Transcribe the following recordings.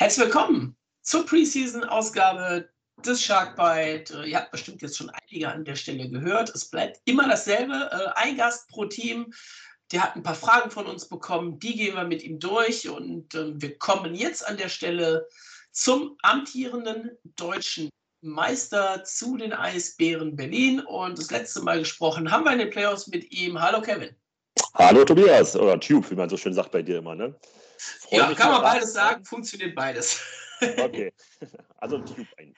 Herzlich willkommen zur Preseason-Ausgabe des Sharkbite. Ihr habt bestimmt jetzt schon einige an der Stelle gehört. Es bleibt immer dasselbe. Äh, ein Gast pro Team. Der hat ein paar Fragen von uns bekommen. Die gehen wir mit ihm durch. Und ähm, wir kommen jetzt an der Stelle zum amtierenden deutschen Meister zu den Eisbären Berlin. Und das letzte Mal gesprochen haben wir in den Playoffs mit ihm. Hallo Kevin. Hallo Tobias, oder Tube, wie man so schön sagt bei dir immer, ne? Ja, kann man beides sagen, funktioniert beides. Okay, also Tube ein.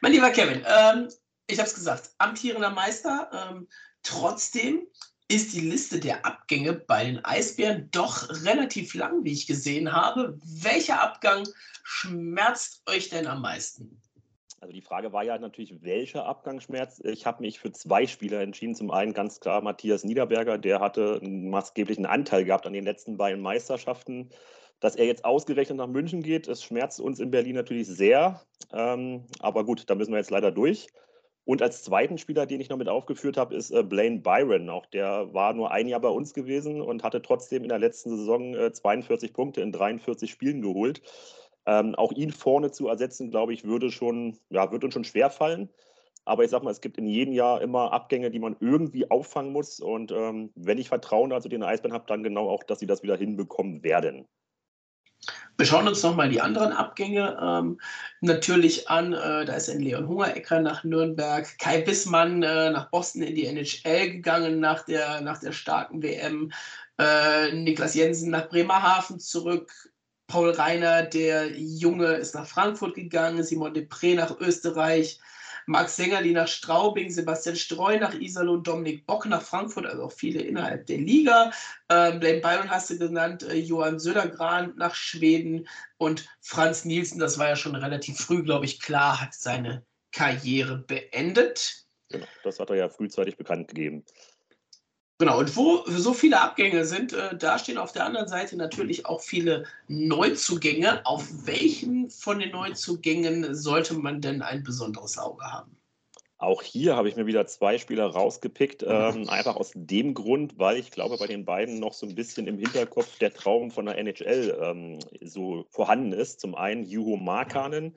Mein lieber Kevin, ähm, ich habe es gesagt, amtierender Meister. Ähm, trotzdem ist die Liste der Abgänge bei den Eisbären doch relativ lang, wie ich gesehen habe. Welcher Abgang schmerzt euch denn am meisten? Also die Frage war ja natürlich, welcher Abgangsschmerz. Ich habe mich für zwei Spieler entschieden. Zum einen ganz klar Matthias Niederberger, der hatte einen maßgeblichen Anteil gehabt an den letzten beiden Meisterschaften. Dass er jetzt ausgerechnet nach München geht, es schmerzt uns in Berlin natürlich sehr. Ähm, aber gut, da müssen wir jetzt leider durch. Und als zweiten Spieler, den ich noch mit aufgeführt habe, ist äh, Blaine Byron. Auch der war nur ein Jahr bei uns gewesen und hatte trotzdem in der letzten Saison äh, 42 Punkte in 43 Spielen geholt. Ähm, auch ihn vorne zu ersetzen, glaube ich, würde schon, ja, wird uns schon schwer fallen. Aber ich sage mal, es gibt in jedem Jahr immer Abgänge, die man irgendwie auffangen muss. Und ähm, wenn ich Vertrauen also den Eisbären habe, dann genau auch, dass sie das wieder hinbekommen werden. Wir schauen uns nochmal die anderen Abgänge ähm, natürlich an. Äh, da ist ein Leon Hungerecker nach Nürnberg, Kai Bissmann äh, nach Boston in die NHL gegangen nach der, nach der starken WM, äh, Niklas Jensen nach Bremerhaven zurück, Paul Reiner, der Junge, ist nach Frankfurt gegangen, Simon Depré nach Österreich, Max Sängerli nach Straubing, Sebastian Streu nach Iserlohn, Dominik Bock nach Frankfurt, also auch viele innerhalb der Liga. Ähm, Blaine Byron hast du genannt, äh, Johann Södergran nach Schweden und Franz Nielsen, das war ja schon relativ früh, glaube ich, klar, hat seine Karriere beendet. Genau, das hat er ja frühzeitig bekannt gegeben. Genau, und wo so viele Abgänge sind, äh, da stehen auf der anderen Seite natürlich auch viele Neuzugänge. Auf welchen von den Neuzugängen sollte man denn ein besonderes Auge haben? Auch hier habe ich mir wieder zwei Spieler rausgepickt, ähm, einfach aus dem Grund, weil ich glaube, bei den beiden noch so ein bisschen im Hinterkopf der Traum von der NHL ähm, so vorhanden ist. Zum einen Juho Markanen,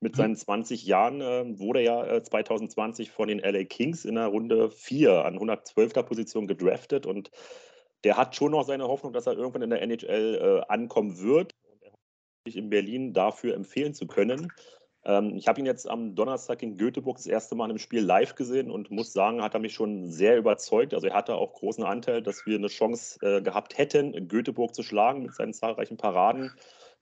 mit seinen 20 Jahren äh, wurde er ja äh, 2020 von den LA Kings in der Runde 4 an 112. Position gedraftet und der hat schon noch seine Hoffnung, dass er irgendwann in der NHL äh, ankommen wird und er sich in Berlin dafür empfehlen zu können. Ähm, ich habe ihn jetzt am Donnerstag in Göteborg das erste Mal im Spiel live gesehen und muss sagen, hat er mich schon sehr überzeugt. Also er hatte auch großen Anteil, dass wir eine Chance äh, gehabt hätten, Göteborg zu schlagen mit seinen zahlreichen Paraden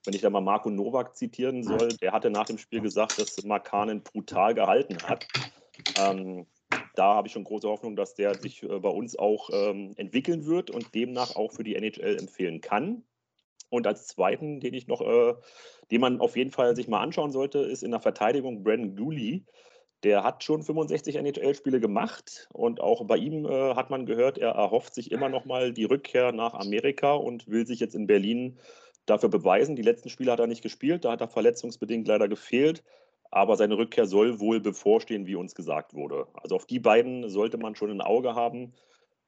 wenn ich da mal Marco Nowak zitieren soll, der hatte nach dem Spiel gesagt, dass Markanen brutal gehalten hat. Ähm, da habe ich schon große Hoffnung, dass der sich äh, bei uns auch ähm, entwickeln wird und demnach auch für die NHL empfehlen kann. Und als zweiten, den ich noch, äh, den man auf jeden Fall sich mal anschauen sollte, ist in der Verteidigung Brandon Dooley. Der hat schon 65 NHL-Spiele gemacht und auch bei ihm äh, hat man gehört, er erhofft sich immer noch mal die Rückkehr nach Amerika und will sich jetzt in Berlin dafür beweisen. Die letzten Spiele hat er nicht gespielt, da hat er verletzungsbedingt leider gefehlt. Aber seine Rückkehr soll wohl bevorstehen, wie uns gesagt wurde. Also auf die beiden sollte man schon ein Auge haben.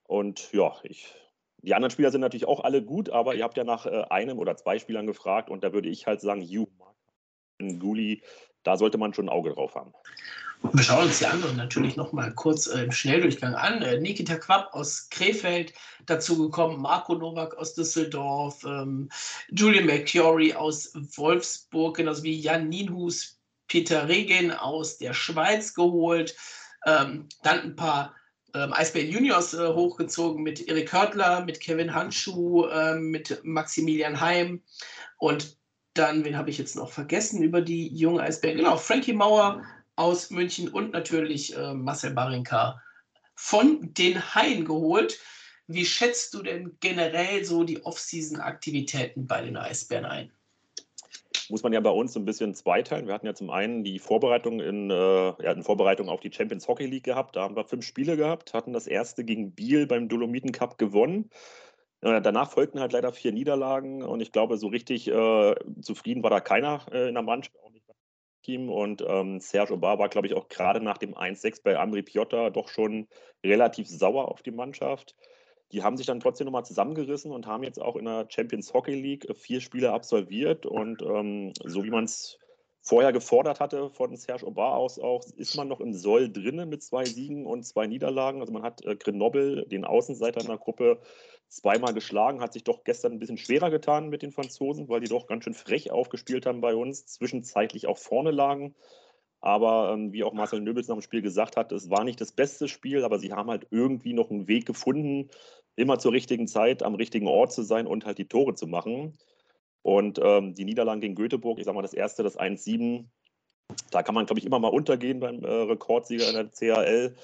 Und ja, ich, die anderen Spieler sind natürlich auch alle gut, aber ihr habt ja nach äh, einem oder zwei Spielern gefragt und da würde ich halt sagen, you, Guli, da sollte man schon ein Auge drauf haben. Wir schauen uns die anderen natürlich noch mal kurz äh, im Schnelldurchgang an. Äh, Nikita Quapp aus Krefeld dazu gekommen, Marco Nowak aus Düsseldorf, ähm, Julian McCurry aus Wolfsburg, genauso wie Jan Nienhus, Peter Regen aus der Schweiz geholt. Ähm, dann ein paar ähm, Eisbären Juniors äh, hochgezogen mit Erik Hörtler, mit Kevin Handschuh, äh, mit Maximilian Heim und dann, wen habe ich jetzt noch vergessen über die jungen Eisbären? Genau, Frankie Mauer aus München und natürlich äh, Marcel Barinka von den Haien geholt. Wie schätzt du denn generell so die Off-Season-Aktivitäten bei den Eisbären ein? Muss man ja bei uns ein bisschen zweiteilen. Wir hatten ja zum einen die Vorbereitung in, äh, ja, in Vorbereitung auf die Champions Hockey League gehabt. Da haben wir fünf Spiele gehabt, hatten das erste gegen Biel beim Dolomiten Cup gewonnen. Danach folgten halt leider vier Niederlagen und ich glaube, so richtig äh, zufrieden war da keiner äh, in der Mannschaft, auch Team. Und ähm, Serge Obar war, glaube ich, auch gerade nach dem 1-6 bei Amri Piotta doch schon relativ sauer auf die Mannschaft. die haben sich dann trotzdem nochmal zusammengerissen und haben jetzt auch in der Champions Hockey League vier Spiele absolviert. Und ähm, so wie man es vorher gefordert hatte von Serge Aubin aus auch, ist man noch im Soll drinnen mit zwei Siegen und zwei Niederlagen. Also man hat äh, Grenoble, den Außenseiter in der Gruppe, zweimal geschlagen, hat sich doch gestern ein bisschen schwerer getan mit den Franzosen, weil die doch ganz schön frech aufgespielt haben bei uns, zwischenzeitlich auch vorne lagen. Aber ähm, wie auch Marcel Nöbels nach dem Spiel gesagt hat, es war nicht das beste Spiel, aber sie haben halt irgendwie noch einen Weg gefunden, immer zur richtigen Zeit am richtigen Ort zu sein und halt die Tore zu machen. Und ähm, die Niederlagen gegen Göteborg, ich sage mal, das erste, das 1-7, da kann man, glaube ich, immer mal untergehen beim äh, Rekordsieger in der CHL.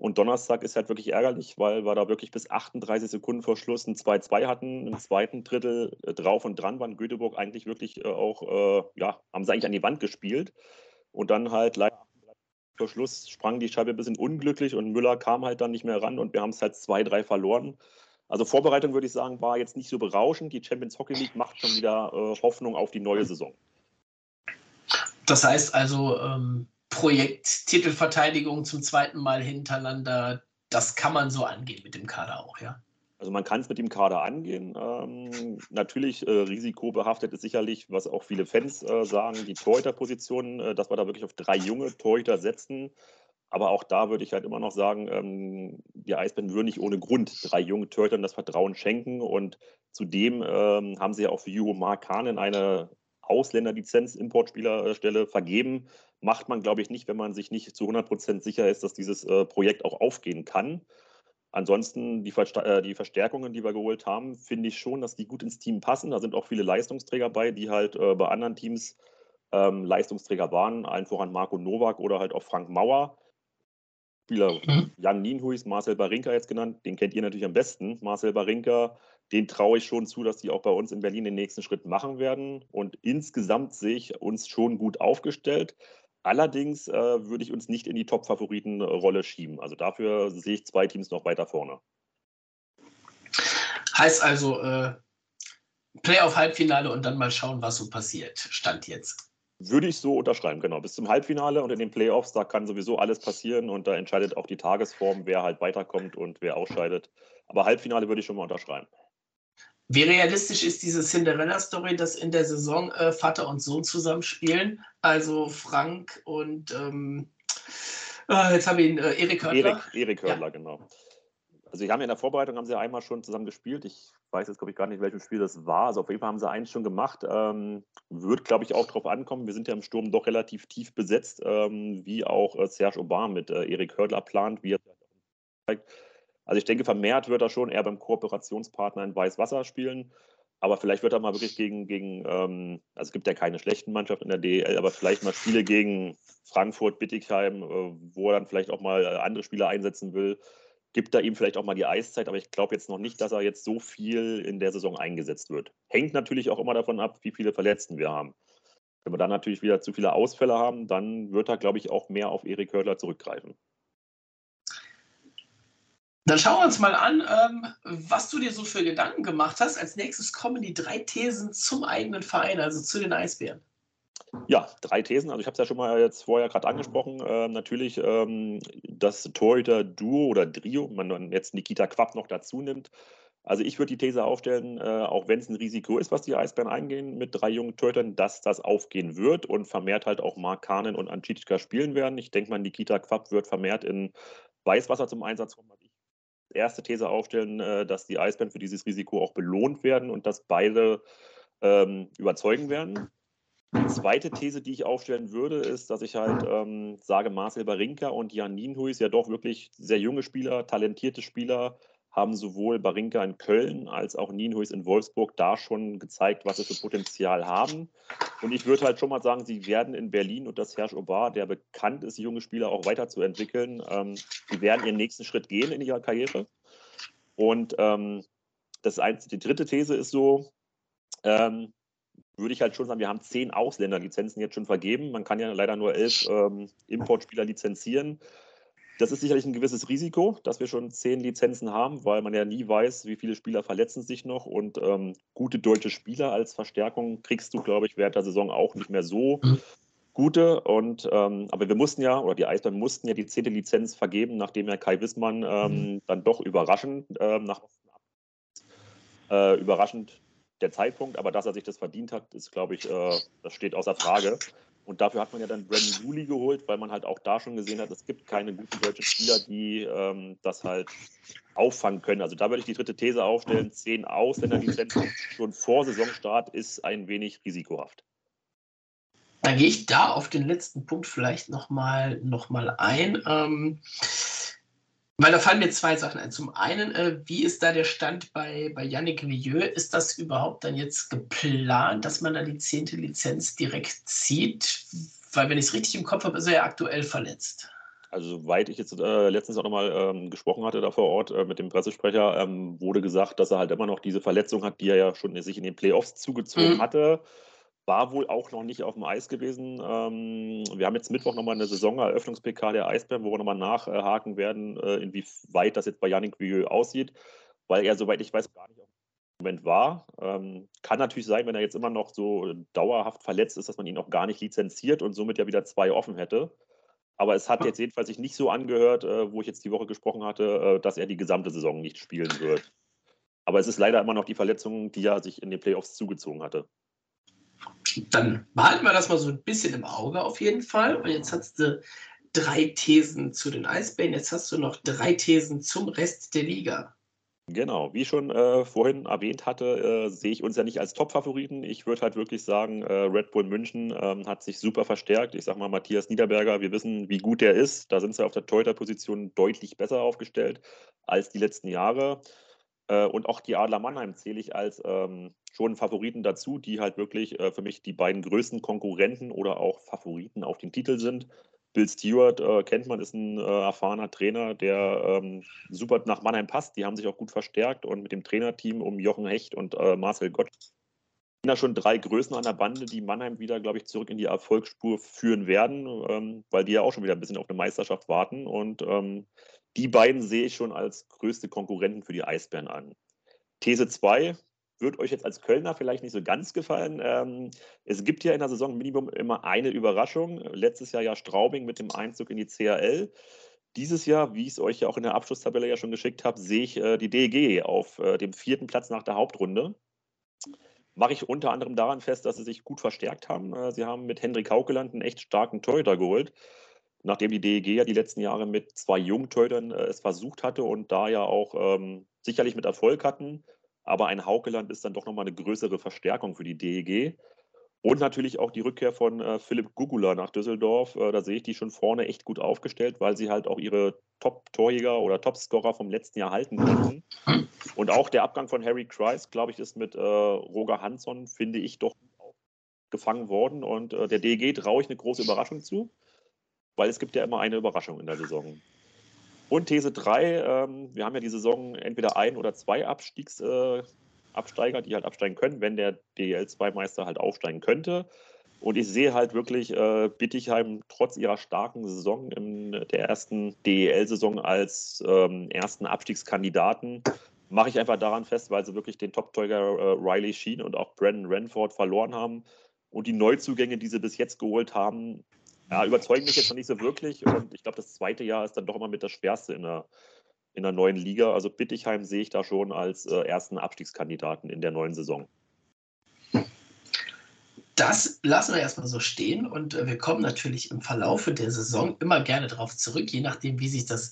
Und Donnerstag ist halt wirklich ärgerlich, weil wir da wirklich bis 38 Sekunden vor Schluss ein 2-2 hatten. Im zweiten Drittel äh, drauf und dran waren Göteborg eigentlich wirklich äh, auch, äh, ja, haben sie eigentlich an die Wand gespielt. Und dann halt leider vor Schluss sprang die Scheibe ein bisschen unglücklich und Müller kam halt dann nicht mehr ran und wir haben es halt 2-3 verloren. Also Vorbereitung würde ich sagen, war jetzt nicht so berauschend. Die Champions Hockey League macht schon wieder äh, Hoffnung auf die neue Saison. Das heißt also, ähm, Projekt Titelverteidigung zum zweiten Mal hintereinander, das kann man so angehen mit dem Kader auch, ja? Also man kann es mit dem Kader angehen. Ähm, natürlich äh, risikobehaftet ist sicherlich, was auch viele Fans äh, sagen, die Torhüterposition, äh, dass wir da wirklich auf drei junge Torhüter setzen. Aber auch da würde ich halt immer noch sagen, ähm, die Eisbären würden nicht ohne Grund drei jungen Torhütern das Vertrauen schenken. Und zudem ähm, haben sie ja auch für Juho Markanen eine Ausländerlizenz, Importspielerstelle vergeben. Macht man, glaube ich, nicht, wenn man sich nicht zu 100 Prozent sicher ist, dass dieses äh, Projekt auch aufgehen kann. Ansonsten die, Versta äh, die, Verstärkungen, die wir geholt haben, finde ich schon, dass die gut ins Team passen. Da sind auch viele Leistungsträger bei, die halt äh, bei anderen Teams ähm, Leistungsträger waren, allen voran Marco Nowak oder halt auch Frank Mauer. Spieler mhm. Jan Nienhuis, Marcel Barinka jetzt genannt, den kennt ihr natürlich am besten. Marcel Barinka, den traue ich schon zu, dass die auch bei uns in Berlin den nächsten Schritt machen werden. Und insgesamt sehe ich uns schon gut aufgestellt. Allerdings äh, würde ich uns nicht in die Top-Favoriten-Rolle schieben. Also dafür sehe ich zwei Teams noch weiter vorne. Heißt also äh, Playoff-Halbfinale und dann mal schauen, was so passiert. Stand jetzt. Würde ich so unterschreiben, genau. Bis zum Halbfinale und in den Playoffs, da kann sowieso alles passieren und da entscheidet auch die Tagesform, wer halt weiterkommt und wer ausscheidet. Aber Halbfinale würde ich schon mal unterschreiben. Wie realistisch ist diese Cinderella-Story, dass in der Saison äh, Vater und Sohn zusammenspielen? Also Frank und ähm, äh, jetzt habe ich ihn, äh, Erik Hördler. Erik, Erik Hördler, ja. genau. Also sie haben ja in der Vorbereitung haben sie einmal schon zusammen gespielt. Ich weiß jetzt, glaube ich, gar nicht, welchem Spiel das war. Also auf jeden Fall haben sie eins schon gemacht. Ähm, wird, glaube ich, auch darauf ankommen. Wir sind ja im Sturm doch relativ tief besetzt, ähm, wie auch äh, Serge Aubin mit äh, Erik Hördler plant, wie er zeigt. Also ich denke, vermehrt wird er schon eher beim Kooperationspartner in Weißwasser spielen. Aber vielleicht wird er mal wirklich gegen, gegen ähm, also es gibt ja keine schlechten Mannschaften in der DEL, aber vielleicht mal Spiele gegen Frankfurt, Bittigheim, äh, wo er dann vielleicht auch mal äh, andere Spieler einsetzen will gibt da ihm vielleicht auch mal die Eiszeit, aber ich glaube jetzt noch nicht, dass er jetzt so viel in der Saison eingesetzt wird. Hängt natürlich auch immer davon ab, wie viele Verletzten wir haben. Wenn wir dann natürlich wieder zu viele Ausfälle haben, dann wird er, glaube ich, auch mehr auf Erik Hördler zurückgreifen. Dann schauen wir uns mal an, ähm, was du dir so für Gedanken gemacht hast. Als nächstes kommen die drei Thesen zum eigenen Verein, also zu den Eisbären. Ja, drei Thesen. Also ich habe es ja schon mal jetzt vorher gerade angesprochen. Äh, natürlich ähm, das Torhüter-Duo oder Trio, wenn man jetzt Nikita Quapp noch dazu nimmt. Also ich würde die These aufstellen, äh, auch wenn es ein Risiko ist, was die Eisbären eingehen mit drei jungen Torhütern, dass das aufgehen wird und vermehrt halt auch Mark Kanen und Ancitica spielen werden. Ich denke mal, Nikita Quapp wird vermehrt in Weißwasser zum Einsatz kommen. Ich erste These aufstellen, äh, dass die Eisbären für dieses Risiko auch belohnt werden und dass beide ähm, überzeugen werden. Die zweite These, die ich aufstellen würde, ist, dass ich halt ähm, sage, Marcel Barinka und Jan Nienhuis, ja doch wirklich sehr junge Spieler, talentierte Spieler, haben sowohl Barinka in Köln als auch Nienhuis in Wolfsburg da schon gezeigt, was sie für Potenzial haben. Und ich würde halt schon mal sagen, sie werden in Berlin und das Herrsch Obar, der bekannt ist, junge Spieler auch weiterzuentwickeln, ähm, sie werden ihren nächsten Schritt gehen in ihrer Karriere. Und ähm, das einzige, die dritte These ist so, ähm, würde ich halt schon sagen, wir haben zehn Ausländerlizenzen jetzt schon vergeben. Man kann ja leider nur elf ähm, Importspieler lizenzieren. Das ist sicherlich ein gewisses Risiko, dass wir schon zehn Lizenzen haben, weil man ja nie weiß, wie viele Spieler verletzen sich noch. Und ähm, gute deutsche Spieler als Verstärkung kriegst du, glaube ich, während der Saison auch nicht mehr so mhm. gute. Und ähm, aber wir mussten ja, oder die Eisbären mussten ja die zehnte Lizenz vergeben, nachdem ja Kai Wissmann ähm, mhm. dann doch überraschend ähm, nach Äh, überraschend der Zeitpunkt, aber dass er sich das verdient hat, ist, glaube ich, äh, das steht außer Frage. Und dafür hat man ja dann Brandon Woolley geholt, weil man halt auch da schon gesehen hat, es gibt keine guten deutschen Spieler, die ähm, das halt auffangen können. Also da würde ich die dritte These aufstellen, zehn Ausländerlizenzen schon vor Saisonstart ist ein wenig risikohaft. Dann gehe ich da auf den letzten Punkt vielleicht nochmal noch mal ein. Ähm, weil da fallen mir zwei Sachen ein. Zum einen, äh, wie ist da der Stand bei, bei Yannick Villieu? Ist das überhaupt dann jetzt geplant, dass man da die zehnte Lizenz direkt zieht? Weil, wenn ich es richtig im Kopf habe, ist er ja aktuell verletzt. Also, soweit ich jetzt äh, letztens auch nochmal ähm, gesprochen hatte da vor Ort äh, mit dem Pressesprecher, ähm, wurde gesagt, dass er halt immer noch diese Verletzung hat, die er ja schon sich in den Playoffs zugezogen mhm. hatte war wohl auch noch nicht auf dem Eis gewesen. Ähm, wir haben jetzt Mittwoch nochmal eine Saisoneröffnungs-PK der Eisbären, wo wir nochmal nachhaken werden, äh, inwieweit das jetzt bei Yannick Vieux aussieht, weil er, soweit ich weiß, gar nicht auf dem Moment war. Ähm, kann natürlich sein, wenn er jetzt immer noch so dauerhaft verletzt ist, dass man ihn auch gar nicht lizenziert und somit ja wieder zwei offen hätte. Aber es hat jetzt jedenfalls sich nicht so angehört, äh, wo ich jetzt die Woche gesprochen hatte, äh, dass er die gesamte Saison nicht spielen wird. Aber es ist leider immer noch die Verletzung, die er sich in den Playoffs zugezogen hatte dann behalten wir das mal so ein bisschen im Auge auf jeden Fall. Und jetzt hast du drei Thesen zu den Eisbären, jetzt hast du noch drei Thesen zum Rest der Liga. Genau, wie ich schon äh, vorhin erwähnt hatte, äh, sehe ich uns ja nicht als Top-Favoriten. Ich würde halt wirklich sagen, äh, Red Bull München ähm, hat sich super verstärkt. Ich sage mal, Matthias Niederberger, wir wissen, wie gut der ist. Da sind sie auf der Torhüter-Position deutlich besser aufgestellt als die letzten Jahre. Äh, und auch die Adler Mannheim zähle ich als ähm, schon Favoriten dazu, die halt wirklich äh, für mich die beiden größten Konkurrenten oder auch Favoriten auf den Titel sind. Bill Stewart äh, kennt man, ist ein äh, erfahrener Trainer, der ähm, super nach Mannheim passt. Die haben sich auch gut verstärkt und mit dem Trainerteam um Jochen Hecht und äh, Marcel Gott sind da schon drei Größen an der Bande, die Mannheim wieder, glaube ich, zurück in die Erfolgsspur führen werden, ähm, weil die ja auch schon wieder ein bisschen auf eine Meisterschaft warten. Und ähm, die beiden sehe ich schon als größte Konkurrenten für die Eisbären an. These 2, wird euch jetzt als Kölner vielleicht nicht so ganz gefallen. Ähm, es gibt ja in der Saison Minimum immer eine Überraschung. Letztes Jahr ja Straubing mit dem Einzug in die CHL. Dieses Jahr, wie ich es euch ja auch in der Abschlusstabelle ja schon geschickt habe, sehe ich äh, die DEG auf äh, dem vierten Platz nach der Hauptrunde. Mache ich unter anderem daran fest, dass sie sich gut verstärkt haben. Äh, sie haben mit Hendrik Haukeland einen echt starken Torhüter geholt nachdem die DEG ja die letzten Jahre mit zwei Jungtorhütern äh, es versucht hatte und da ja auch ähm, sicherlich mit Erfolg hatten, aber ein Haukeland ist dann doch nochmal eine größere Verstärkung für die DEG. Und natürlich auch die Rückkehr von äh, Philipp Gugula nach Düsseldorf. Äh, da sehe ich die schon vorne echt gut aufgestellt, weil sie halt auch ihre Top-Torjäger oder Top-Scorer vom letzten Jahr halten konnten. Und auch der Abgang von Harry Kreis, glaube ich, ist mit äh, Roger Hansson, finde ich, doch gefangen worden. Und äh, der DEG traue ich eine große Überraschung zu, weil es gibt ja immer eine Überraschung in der Saison. Und These 3, ähm, wir haben ja die Saison entweder ein oder zwei Abstiegsabsteiger, äh, die halt absteigen können, wenn der DL2-Meister halt aufsteigen könnte. Und ich sehe halt wirklich äh, Bittigheim trotz ihrer starken Saison in der ersten DEL-Saison als ähm, ersten Abstiegskandidaten. Mache ich einfach daran fest, weil sie wirklich den Top-Teuger äh, Riley Sheen und auch Brandon Renford verloren haben. Und die Neuzugänge, die sie bis jetzt geholt haben, ja, überzeugen mich jetzt noch nicht so wirklich. Und ich glaube, das zweite Jahr ist dann doch immer mit das Schwerste in der, in der neuen Liga. Also Bittigheim sehe ich da schon als äh, ersten Abstiegskandidaten in der neuen Saison. Das lassen wir erstmal so stehen und äh, wir kommen natürlich im Verlaufe der Saison immer gerne darauf zurück, je nachdem, wie sich das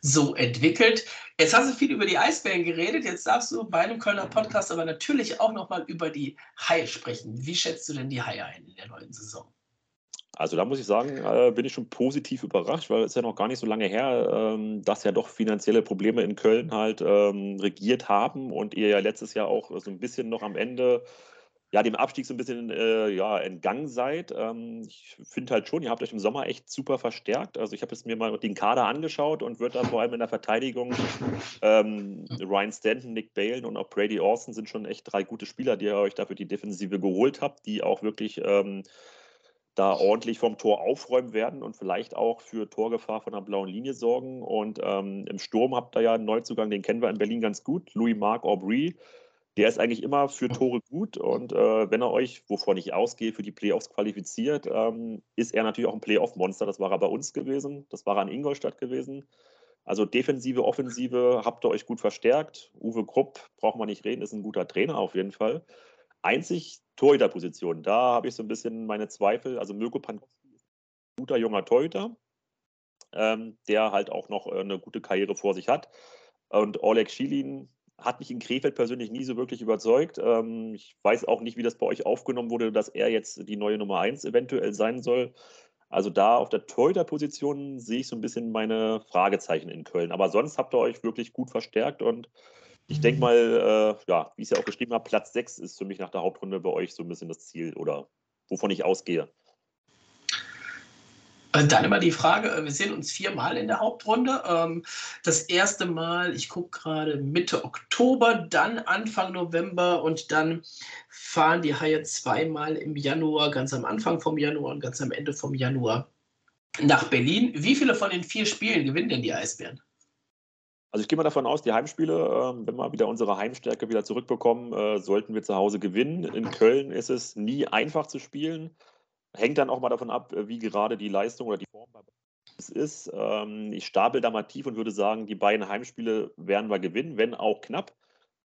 so entwickelt. Jetzt hast du viel über die Eisbären geredet, jetzt darfst du bei einem Kölner Podcast aber natürlich auch nochmal über die Haie sprechen. Wie schätzt du denn die Haie ein in der neuen Saison? Also da muss ich sagen, äh, bin ich schon positiv überrascht, weil es ja noch gar nicht so lange her, ähm, dass ja doch finanzielle Probleme in Köln halt ähm, regiert haben und ihr ja letztes Jahr auch so ein bisschen noch am Ende ja, dem Abstieg so ein bisschen äh, ja, entgangen seid. Ähm, ich finde halt schon, ihr habt euch im Sommer echt super verstärkt. Also ich habe jetzt mir mal den Kader angeschaut und würde da vor allem in der Verteidigung ähm, Ryan Stanton, Nick Balen und auch Brady Orson sind schon echt drei gute Spieler, die ihr euch dafür die Defensive geholt habt, die auch wirklich ähm, da ordentlich vom Tor aufräumen werden und vielleicht auch für Torgefahr von der blauen Linie sorgen. Und ähm, im Sturm habt ihr ja einen Neuzugang, den kennen wir in Berlin ganz gut, Louis-Marc Aubry. Der ist eigentlich immer für Tore gut und äh, wenn er euch, wovon ich ausgehe, für die Playoffs qualifiziert, ähm, ist er natürlich auch ein Playoff-Monster. Das war er bei uns gewesen, das war er in Ingolstadt gewesen. Also Defensive, Offensive habt ihr euch gut verstärkt. Uwe Krupp, braucht man nicht reden, ist ein guter Trainer auf jeden Fall. Einzig Torhüterposition, da habe ich so ein bisschen meine Zweifel. Also Mirko Pankowski ist ein guter junger Torhüter, ähm, der halt auch noch äh, eine gute Karriere vor sich hat. Und Oleg Schilin hat mich in Krefeld persönlich nie so wirklich überzeugt. Ähm, ich weiß auch nicht, wie das bei euch aufgenommen wurde, dass er jetzt die neue Nummer 1 eventuell sein soll. Also da auf der Torhüter-Position sehe ich so ein bisschen meine Fragezeichen in Köln. Aber sonst habt ihr euch wirklich gut verstärkt und ich denke mal, äh, ja, wie ich es ja auch geschrieben habe, Platz 6 ist für mich nach der Hauptrunde bei euch so ein bisschen das Ziel oder wovon ich ausgehe. Äh, dann immer die Frage, äh, wir sehen uns viermal in der Hauptrunde. Ähm, das erste Mal, ich gucke gerade Mitte Oktober, dann Anfang November und dann fahren die Haie zweimal im Januar, ganz am Anfang vom Januar und ganz am Ende vom Januar nach Berlin. Wie viele von den vier Spielen gewinnen denn die Eisbären? Also ich gehe mal davon aus, die Heimspiele, ähm, wenn wir wieder unsere Heimstärke wieder zurückbekommen, äh, sollten wir zu Hause gewinnen. In Köln ist es nie einfach zu spielen. Hängt dann auch mal davon ab, äh, wie gerade die Leistung oder die Form ist. Ähm, ich stapel da mal tief und würde sagen, die beiden Heimspiele werden wir gewinnen, wenn auch knapp.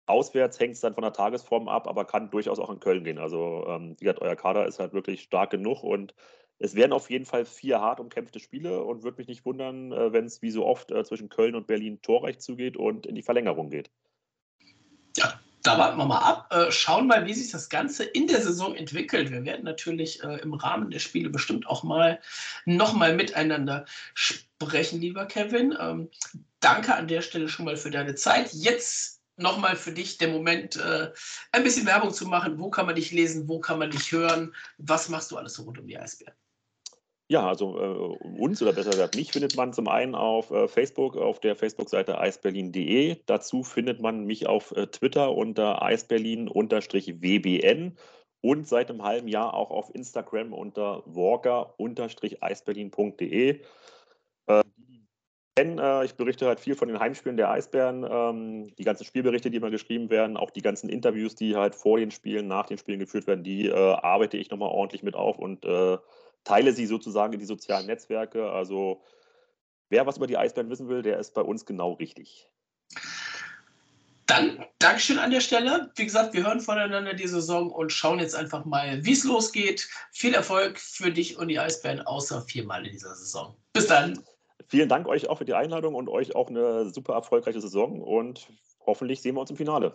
Auswärts hängt es dann von der Tagesform ab, aber kann durchaus auch in Köln gehen. Also, ähm, wie gesagt, euer Kader ist halt wirklich stark genug und es werden auf jeden Fall vier hart umkämpfte Spiele und würde mich nicht wundern, äh, wenn es wie so oft äh, zwischen Köln und Berlin torreich zugeht und in die Verlängerung geht. Ja, da warten wir mal ab, äh, schauen mal, wie sich das Ganze in der Saison entwickelt. Wir werden natürlich im Rahmen der Spiele bestimmt auch mal nochmal miteinander sprechen, lieber Kevin. Ähm, danke an der Stelle schon mal für deine Zeit. Jetzt nochmal für dich der Moment, ein bisschen Werbung zu machen. Wo kann man dich lesen? Wo kann man dich hören? Was machst du alles so rund um die Eisbären? Ja, also äh, uns oder besser gesagt mich findet man zum einen auf äh, Facebook, auf der Facebook-Seite eisberlin.de. Dazu findet man mich auf äh, Twitter unter eisberlin-wbn und seit einem halben Jahr auch auf Instagram unter walker-eisberlin.de. Äh, äh, ich berichte halt viel von den Heimspielen der Eisbären, ähm, die ganzen Spielberichte, die immer geschrieben werden, auch die ganzen Interviews, die halt vor den Spielen, nach den Spielen geführt werden, die äh, arbeite ich nochmal ordentlich mit auf und teile sie sozusagen in die sozialen Netzwerke. Also wer was über die Eisbären wissen will, der ist bei uns genau richtig. Dann Dankeschön an der Stelle. Wie gesagt, wir hören voneinander die Saison und schauen jetzt einfach mal, wie es losgeht. Viel Erfolg für dich und die Eisbären, außer viermal in dieser Saison. Bis dann. Vielen Dank euch auch für die Einladung und euch auch eine super erfolgreiche Saison und hoffentlich sehen wir uns im Finale.